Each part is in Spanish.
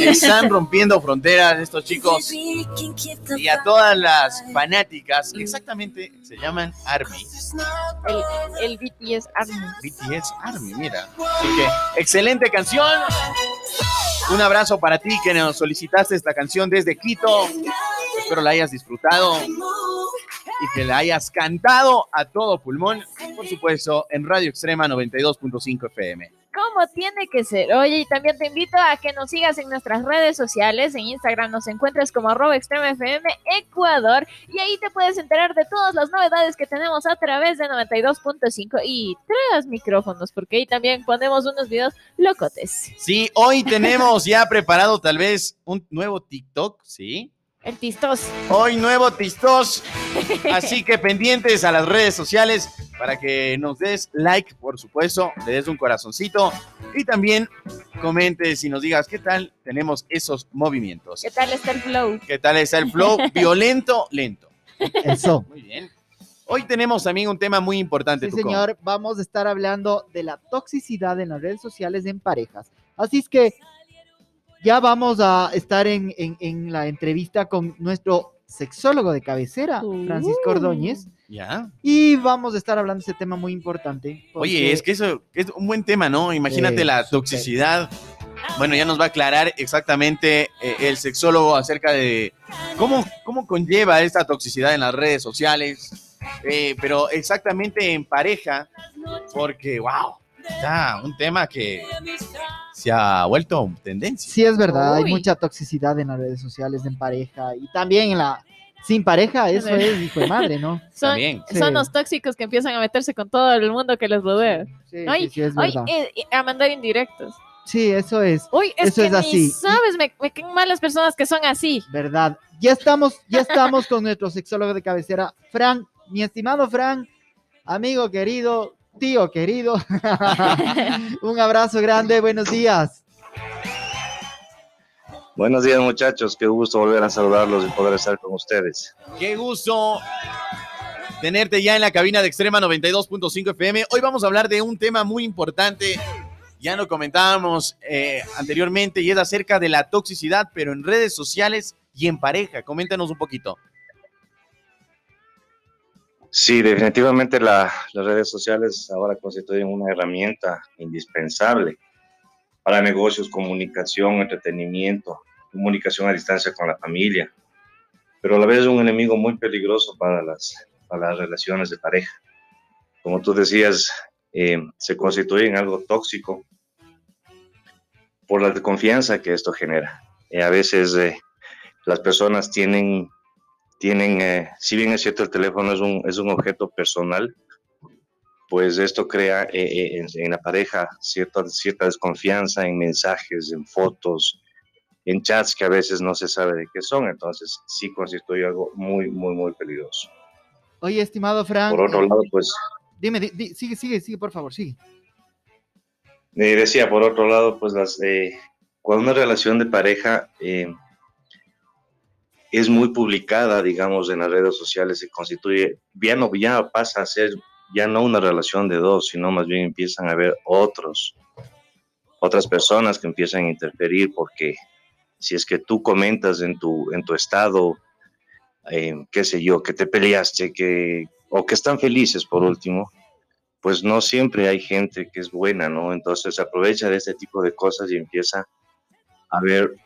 Están rompiendo fronteras estos chicos y a todas las fanáticas, exactamente se llaman Army. El, el BTS Army. BTS Army, mira. Así que, excelente canción. Un abrazo para ti que nos solicitaste esta canción desde Quito. Espero la hayas disfrutado y que la hayas cantado a todo pulmón, por supuesto, en Radio Extrema 92.5 FM como tiene que ser. Oye, y también te invito a que nos sigas en nuestras redes sociales. En Instagram nos encuentras como arroba FM Ecuador. Y ahí te puedes enterar de todas las novedades que tenemos a través de 92.5 y tres micrófonos, porque ahí también ponemos unos videos locotes. Sí, hoy tenemos ya preparado tal vez un nuevo TikTok, ¿sí? El Tistos. Hoy nuevo Tistos. Así que pendientes a las redes sociales para que nos des like, por supuesto, le des un corazoncito y también comentes y nos digas qué tal tenemos esos movimientos. ¿Qué tal está el flow? ¿Qué tal está el flow? Violento, lento. Eso. Muy bien. Hoy tenemos también un tema muy importante. Sí, señor, vamos a estar hablando de la toxicidad en las redes sociales en parejas. Así es que ya vamos a estar en, la entrevista con nuestro sexólogo de cabecera, Francisco uh. Ordóñez. Ya. Y vamos a estar hablando de ese tema muy importante. Oye, es que eso es un buen tema, ¿no? Imagínate la toxicidad. Bueno, ya nos va a aclarar exactamente eh, el sexólogo acerca de cómo, cómo conlleva esta toxicidad en las redes sociales, eh, pero exactamente en pareja, porque, wow, está un tema que se ha vuelto tendencia. Sí, es verdad, hay mucha toxicidad en las redes sociales, en pareja y también en la sin pareja, eso es hijo de madre, ¿no? Son, son los tóxicos que empiezan a meterse con todo el mundo que les rodea. Sí, sí, es verdad. Eh, a mandar indirectos. Sí, eso es. Uy, es eso que es así. sabes, me, me quedan mal las personas que son así. Verdad. Ya estamos, ya estamos con nuestro sexólogo de cabecera, Fran, mi estimado Fran, amigo querido, tío querido. Un abrazo grande, buenos días. Buenos días muchachos, qué gusto volver a saludarlos y poder estar con ustedes. Qué gusto tenerte ya en la cabina de Extrema 92.5 FM. Hoy vamos a hablar de un tema muy importante, ya lo comentábamos eh, anteriormente, y es acerca de la toxicidad, pero en redes sociales y en pareja. Coméntanos un poquito. Sí, definitivamente las redes sociales ahora constituyen una herramienta indispensable para negocios, comunicación, entretenimiento, comunicación a distancia con la familia, pero a la vez es un enemigo muy peligroso para las, para las relaciones de pareja. Como tú decías, eh, se constituye en algo tóxico por la desconfianza que esto genera. a veces eh, las personas tienen tienen, eh, si bien es cierto el teléfono es un, es un objeto personal, pues esto crea eh, eh, en, la pareja cierta, cierta desconfianza en mensajes, en fotos, en chats que a veces no se sabe de qué son, entonces sí constituye algo muy, muy, muy peligroso. Oye, estimado Frank. Por otro lado, pues... Dime, sigue, sigue, sigue, por favor, sigue. decía, por otro lado, pues las, cuando una relación de pareja es muy publicada, digamos, en las redes sociales, se constituye, ya no, ya pasa a ser ya no una relación de dos, sino más bien empiezan a haber otros, otras personas que empiezan a interferir porque si es que tú comentas en tu, en tu estado, eh, qué sé yo, que te peleaste, que, o que están felices por último, pues no siempre hay gente que es buena, ¿no? Entonces aprovecha de este tipo de cosas y empieza a ver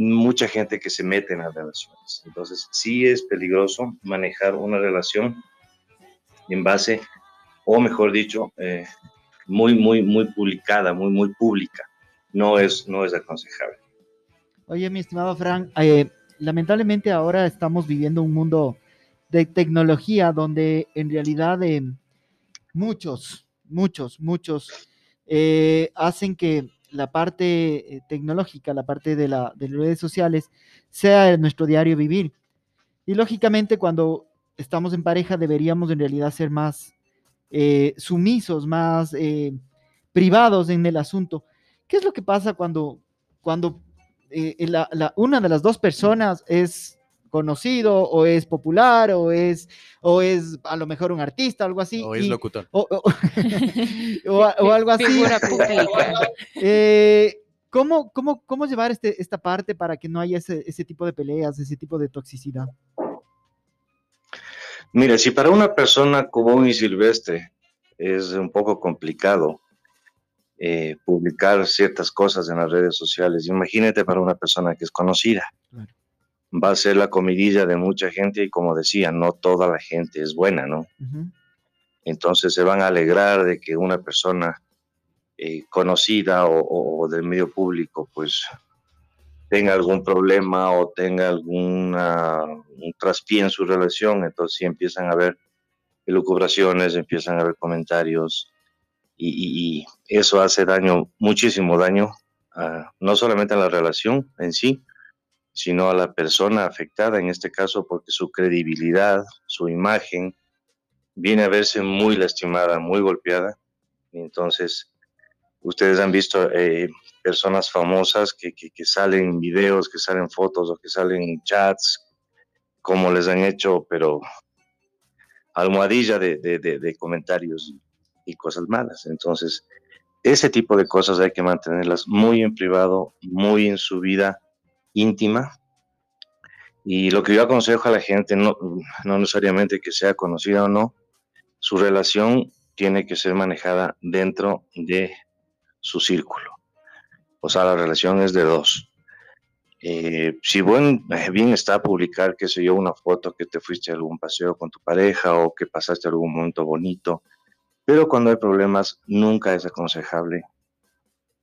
mucha gente que se mete en las relaciones. Entonces, sí es peligroso manejar una relación en base, o mejor dicho, eh, muy, muy, muy publicada, muy, muy pública. No es, no es aconsejable. Oye, mi estimado Frank, eh, lamentablemente ahora estamos viviendo un mundo de tecnología donde en realidad eh, muchos, muchos, muchos hacen que la parte eh, tecnológica, la parte de, la, de las redes sociales, sea nuestro diario vivir. Y lógicamente cuando estamos en pareja deberíamos en realidad ser más eh, sumisos, más eh, privados en el asunto. ¿Qué es lo que pasa cuando, cuando una de las dos personas es conocido o es popular o es, o es a lo mejor un artista, algo así. O es locutor. O, algo así. Eh, ¿Cómo, cómo, cómo llevar este, esta parte para que no haya ese, ese tipo de peleas, ese tipo de toxicidad? Mira, si para una persona común y silvestre es un poco complicado eh, publicar ciertas cosas en las redes sociales, imagínate para una persona que es conocida. Va a ser la comidilla de mucha gente y como decía, no toda la gente es buena, ¿no? Entonces se van a alegrar de que una persona eh, conocida o, del medio público, pues tenga algún problema o tenga algún traspié en su relación, entonces sí empiezan a haber elucubraciones, empiezan a haber comentarios y, eso hace daño, muchísimo daño, no solamente a la relación en sí, sino a la persona afectada en este caso porque su credibilidad, su imagen viene a verse muy lastimada, muy golpeada. Entonces, ustedes han visto eh, personas famosas que, que, salen videos, que salen fotos o que salen chats, como les han hecho, pero almohadilla de, de, comentarios y cosas malas. Entonces, ese tipo de cosas hay que mantenerlas muy en privado, muy en su vida íntima. Y lo que yo aconsejo a la gente, no, no necesariamente que sea conocida o no, su relación tiene que ser manejada dentro de su círculo. O sea, la relación es de dos. Eh, si buen, eh, bien está publicar, qué sé yo, una foto que te fuiste a algún paseo con tu pareja o que pasaste algún momento bonito, pero cuando hay problemas nunca es aconsejable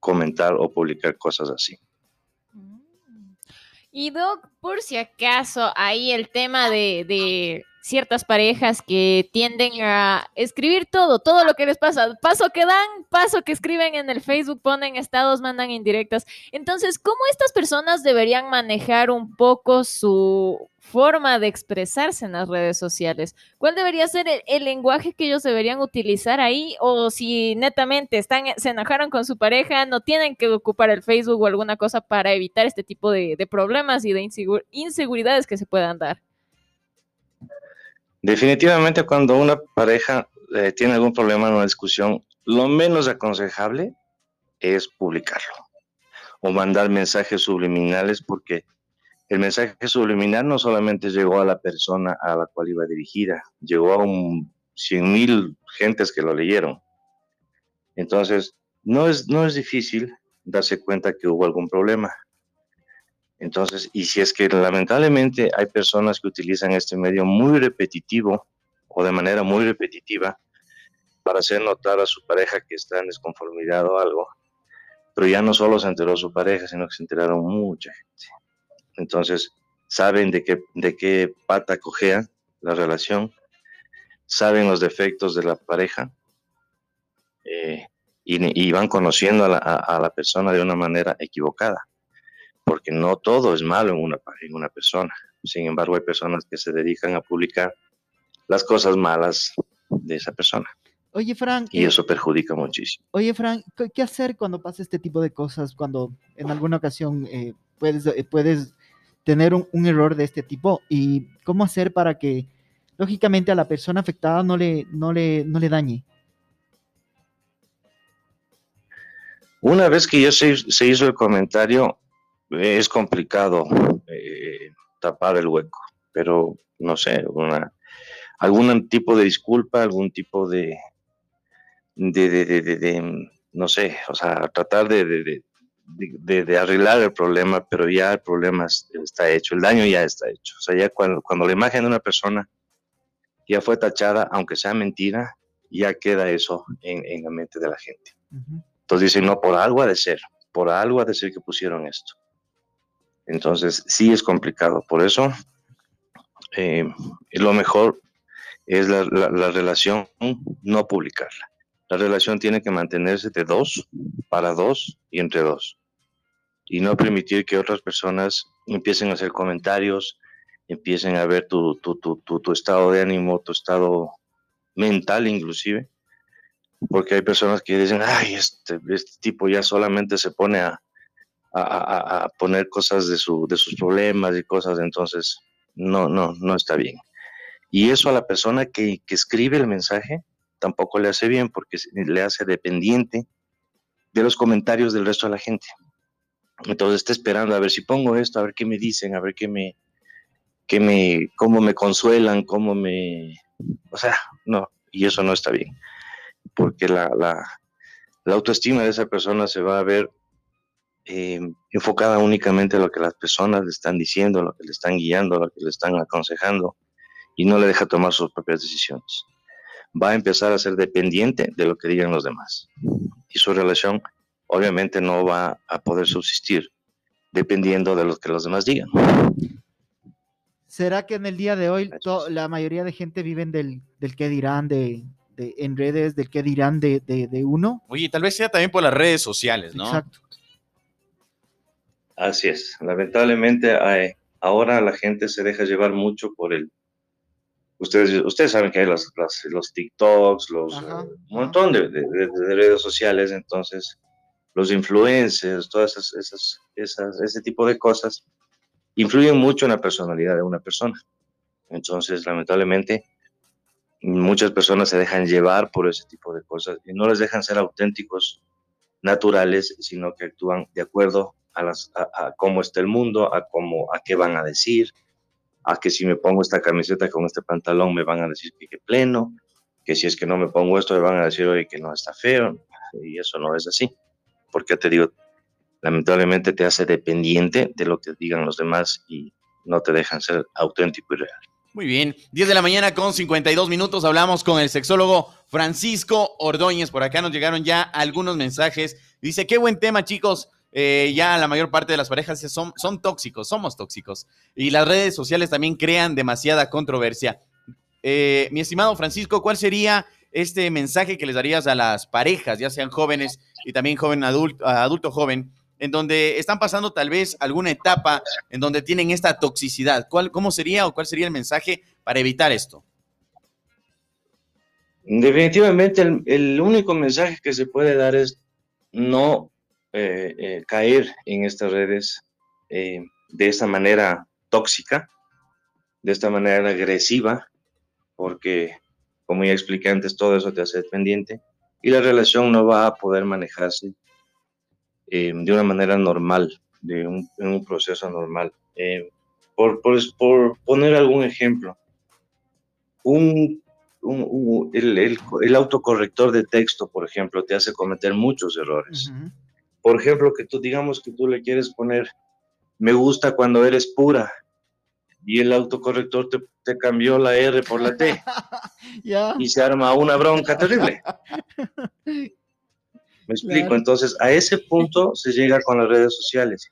comentar o publicar cosas así. Y Doc, por si acaso, ahí el tema de ciertas parejas que tienden a escribir todo, todo lo que les pasa, paso que dan, paso que escriben en el Facebook, ponen estados, mandan indirectas. Entonces, ¿cómo estas personas deberían manejar un poco su forma de expresarse en las redes sociales? ¿Cuál debería ser el, lenguaje que ellos deberían utilizar ahí? O si netamente están, se enojaron con su pareja, no tienen que ocupar el Facebook o alguna cosa para evitar este tipo de, de problemas y de inseguridades que se puedan dar. Definitivamente cuando una pareja eh, tiene algún problema en una discusión, lo menos aconsejable es publicarlo o mandar mensajes subliminales porque el mensaje subliminal no solamente llegó a la persona a la cual iba dirigida, llegó a un cien mil gentes que lo leyeron. Entonces, no es, no es difícil darse cuenta que hubo algún problema. Entonces, y si es que lamentablemente hay personas que utilizan este medio muy repetitivo o de manera muy repetitiva para hacer notar a su pareja que está en desconformidad o algo, pero ya no solo se enteró su pareja, sino que se enteraron mucha gente. Entonces, saben de qué, de qué pata cojea la relación, saben los defectos de la pareja eh, y, van conociendo a la persona de una manera equivocada porque no todo es malo en una, en una persona. Sin embargo, hay personas que se dedican a publicar las cosas malas de esa persona. Oye, Frank. Y eh, eso perjudica muchísimo. Oye, Frank, ¿qué hacer cuando pasa este tipo de cosas? Cuando en alguna ocasión eh, puedes, eh, puedes tener un, un, error de este tipo. ¿Y cómo hacer para que, lógicamente, a la persona afectada no le, no le, no le dañe? Una vez que ya se, se hizo el comentario, es complicado eh, tapar el hueco, pero no sé, una, algún tipo de disculpa, algún tipo de, de, no sé, o sea, tratar de, arreglar el problema, pero ya el problema está hecho, el daño ya está hecho. O sea, ya cuando, cuando la imagen de una persona ya fue tachada, aunque sea mentira, ya queda eso en, la mente de la gente. Entonces dicen, no, por algo ha de ser, por algo ha de ser que pusieron esto. Entonces, sí es complicado. Por eso, eh, lo mejor es la, relación, no publicarla. La relación tiene que mantenerse de dos, para dos y entre dos. Y no permitir que otras personas empiecen a hacer comentarios, empiecen a ver tu, tu, tu, tu estado de ánimo, tu estado mental inclusive. Porque hay personas que dicen, ay, este, este tipo ya solamente se pone a, a, poner cosas de, su, de sus problemas y cosas, entonces no, no, no está bien. Y eso a la persona que, que escribe el mensaje tampoco le hace bien porque le hace dependiente de los comentarios del resto de la gente. Entonces está esperando a ver si pongo esto, a ver qué me dicen, a ver qué me, qué me, cómo me consuelan, cómo me, o sea, no, y eso no está bien, porque la, la, la autoestima de esa persona se va a ver eh, enfocada únicamente a lo que las personas le están diciendo, lo que le están guiando, lo que le están aconsejando, y no le deja tomar sus propias decisiones. Va a empezar a ser dependiente de lo que digan los demás. Y su relación obviamente no va a poder subsistir dependiendo de lo que los demás digan. ¿Será que en el día de hoy la mayoría de gente viven del, del qué dirán de, de, en redes, del qué dirán de, de, uno? Oye, tal vez sea también por las redes sociales, ¿no? Exacto. Así es. Lamentablemente ahora la gente se deja llevar mucho por el... Ustedes, ustedes saben que hay los, los, TikToks, los, un montón de, redes sociales, entonces los influencers, todas esas, esas, esas, ese tipo de cosas influyen mucho en la personalidad de una persona. Entonces, lamentablemente, muchas personas se dejan llevar por ese tipo de cosas y no les dejan ser auténticos, naturales, sino que actúan de acuerdo a, las, a, cómo está el mundo, a, cómo, a qué van a decir, a que si me pongo esta camiseta con este pantalón me van a decir que pleno, que si es que no me pongo esto me van a decir, oye, que no está feo, y eso no es así, porque te digo, lamentablemente te hace dependiente de lo que digan los demás y no te dejan ser auténtico y real. Muy bien, 10 de la mañana con 52 minutos hablamos con el sexólogo Francisco Ordóñez. Por acá nos llegaron ya algunos mensajes. Dice, qué buen tema chicos. Eh, ya la mayor parte de las parejas son, son tóxicos, somos tóxicos. Y las redes sociales también crean demasiada controversia. Eh, mi estimado Francisco, ¿cuál sería este mensaje que les darías a las parejas, ya sean jóvenes y también joven adulto, adulto joven, en donde están pasando tal vez alguna etapa en donde tienen esta toxicidad. ¿Cuál, ¿Cómo sería o cuál sería el mensaje para evitar esto? Definitivamente el, único mensaje que se puede dar es no eh, eh, caer en estas redes eh, de esta manera tóxica, de esta manera agresiva, porque como ya expliqué antes, todo eso te hace dependiente y la relación no va a poder manejarse de una manera normal, de un, proceso normal. Por, poner algún ejemplo, un, el, el, el, autocorrector de texto, por ejemplo, te hace cometer muchos errores. Por ejemplo, que tú digamos que tú le quieres poner, me gusta cuando eres pura, y el autocorrector te, te cambió la R por la T. Y se arma una bronca terrible. Me explico, entonces a ese punto se llega con las redes sociales.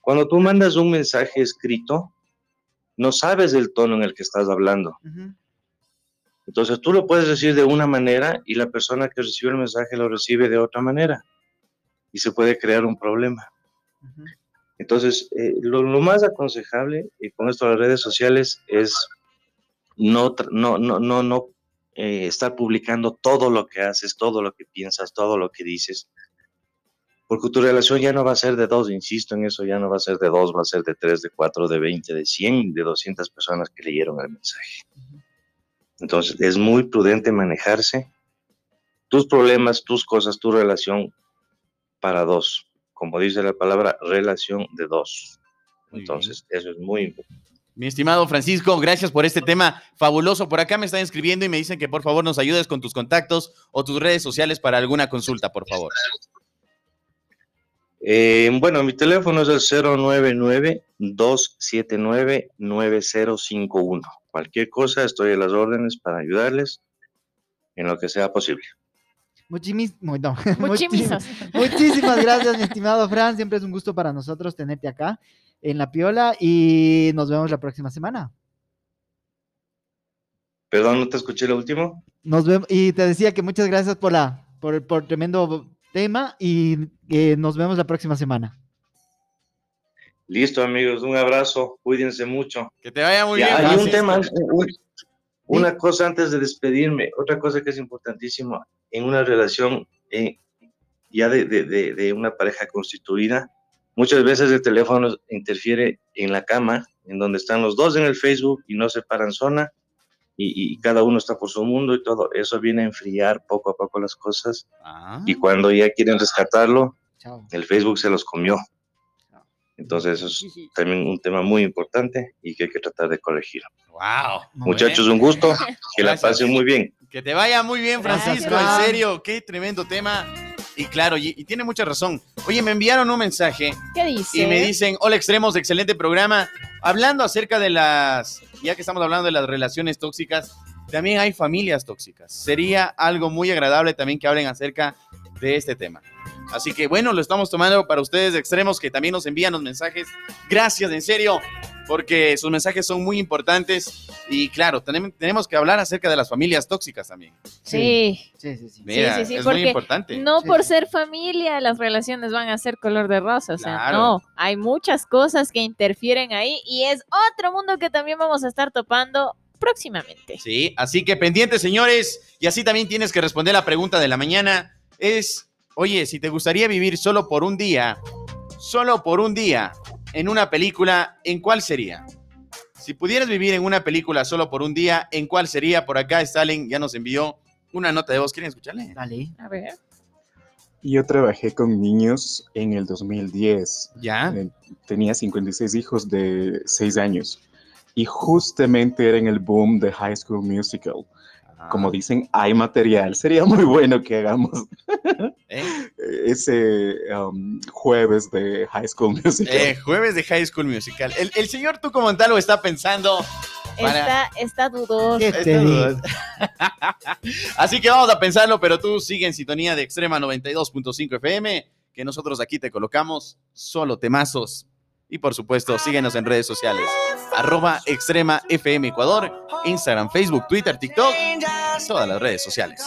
Cuando tú mandas un mensaje escrito, no sabes el tono en el que estás hablando. Entonces tú lo puedes decir de una manera y la persona que recibe el mensaje lo recibe de otra manera y se puede crear un problema. Entonces, eh, lo, más aconsejable y con esto de las redes sociales es no, no, no, no, no eh, estar publicando todo lo que haces, todo lo que piensas, todo lo que dices, porque tu relación ya no va a ser de dos, insisto en eso, ya no va a ser de dos, va a ser de tres, de cuatro, de veinte, de cien, de doscientas personas que leyeron el mensaje. Entonces, es muy prudente manejarse tus problemas, tus cosas, tu relación para dos. Como dice la palabra, relación de dos. Entonces, eso es muy importante. Mi estimado Francisco, gracias por este tema fabuloso. Por acá me están escribiendo y me dicen que por favor nos ayudes con tus contactos o tus redes sociales para alguna consulta, por favor. Eh, bueno, mi teléfono es el 099-279-9051. Cualquier cosa, estoy a las órdenes para ayudarles en lo que sea posible. Muchísimas, muchísimas gracias, mi estimado Fran. Siempre es un gusto para nosotros tenerte acá en la piola y nos vemos la próxima semana. Perdón, no te escuché lo último. Nos vemos, y te decía que muchas gracias por la, por, el tremendo tema y nos vemos la próxima semana. Listo, amigos, un abrazo, cuídense mucho. Que te vaya muy bien. Hay un tema, una cosa antes de despedirme, otra cosa que es importantísima en una relación eh, ya de, de, una pareja constituida, Muchas veces el teléfono interfiere en la cama, en donde están los dos en el Facebook y no se paran zona y, cada uno está por su mundo y todo. Eso viene a enfriar poco a poco las cosas. Y ah. cuando ya quieren rescatarlo, el Facebook se los comió. Entonces, eso es también un tema muy importante y que hay que tratar de corregir. Wow. Muchachos, un gusto. Que la pasen muy bien. Que te vaya muy bien, Francisco, Gracias. en serio, qué tremendo tema. Y claro, y, y tiene mucha razón. Oye, me enviaron un mensaje ¿Qué dice? y me dicen, hola extremos, excelente programa. Hablando acerca de las, ya que estamos hablando de las relaciones tóxicas, también hay familias tóxicas. Sería algo muy agradable también que hablen acerca de este tema. Así que bueno, lo estamos tomando para ustedes extremos que también nos envían los mensajes. Gracias, en serio, porque sus mensajes son muy importantes. Y claro, tenemos, que hablar acerca de las familias tóxicas también. Sí. Sí, sí, sí. Mira, sí, sí, es muy importante. No Sí, por sí. ser familia las relaciones van a ser color de rosa, o sea, Claro. no, hay muchas cosas que interfieren ahí y es otro mundo que también vamos a estar topando próximamente. Sí, así que pendientes, señores. Y así también tienes que responder la pregunta de la mañana. Es, oye, si te gustaría vivir solo por un día, solo por un día en una película, ¿en cuál sería? Si pudieras vivir en una película solo por un día, ¿en cuál sería? Por acá Stalin ya nos envió una nota de voz. ¿Quieren escucharle? Dale. A ver. Yo trabajé con niños en el 2010. Ya. Eh, Tenía 56 hijos de 6 años. Y justamente era en el boom de High School Musical. Ah. Como dicen, hay material. Sería muy bueno que hagamos ¿Eh? ese um, jueves de High School Musical. Eh, jueves de High School Musical. El, el señor Tuco Montalvo está pensando Para- Está, está dudoso. ¿Qué Estas te digo? dudas. Así que vamos a pensarlo, pero tú sigue en sintonía de Extrema 92.5 FM, que nosotros aquí te colocamos solo temazos. Y por supuesto, síguenos en redes sociales. Arroba Extrema FM Ecuador, Instagram, Facebook, Twitter, TikTok, todas las redes sociales.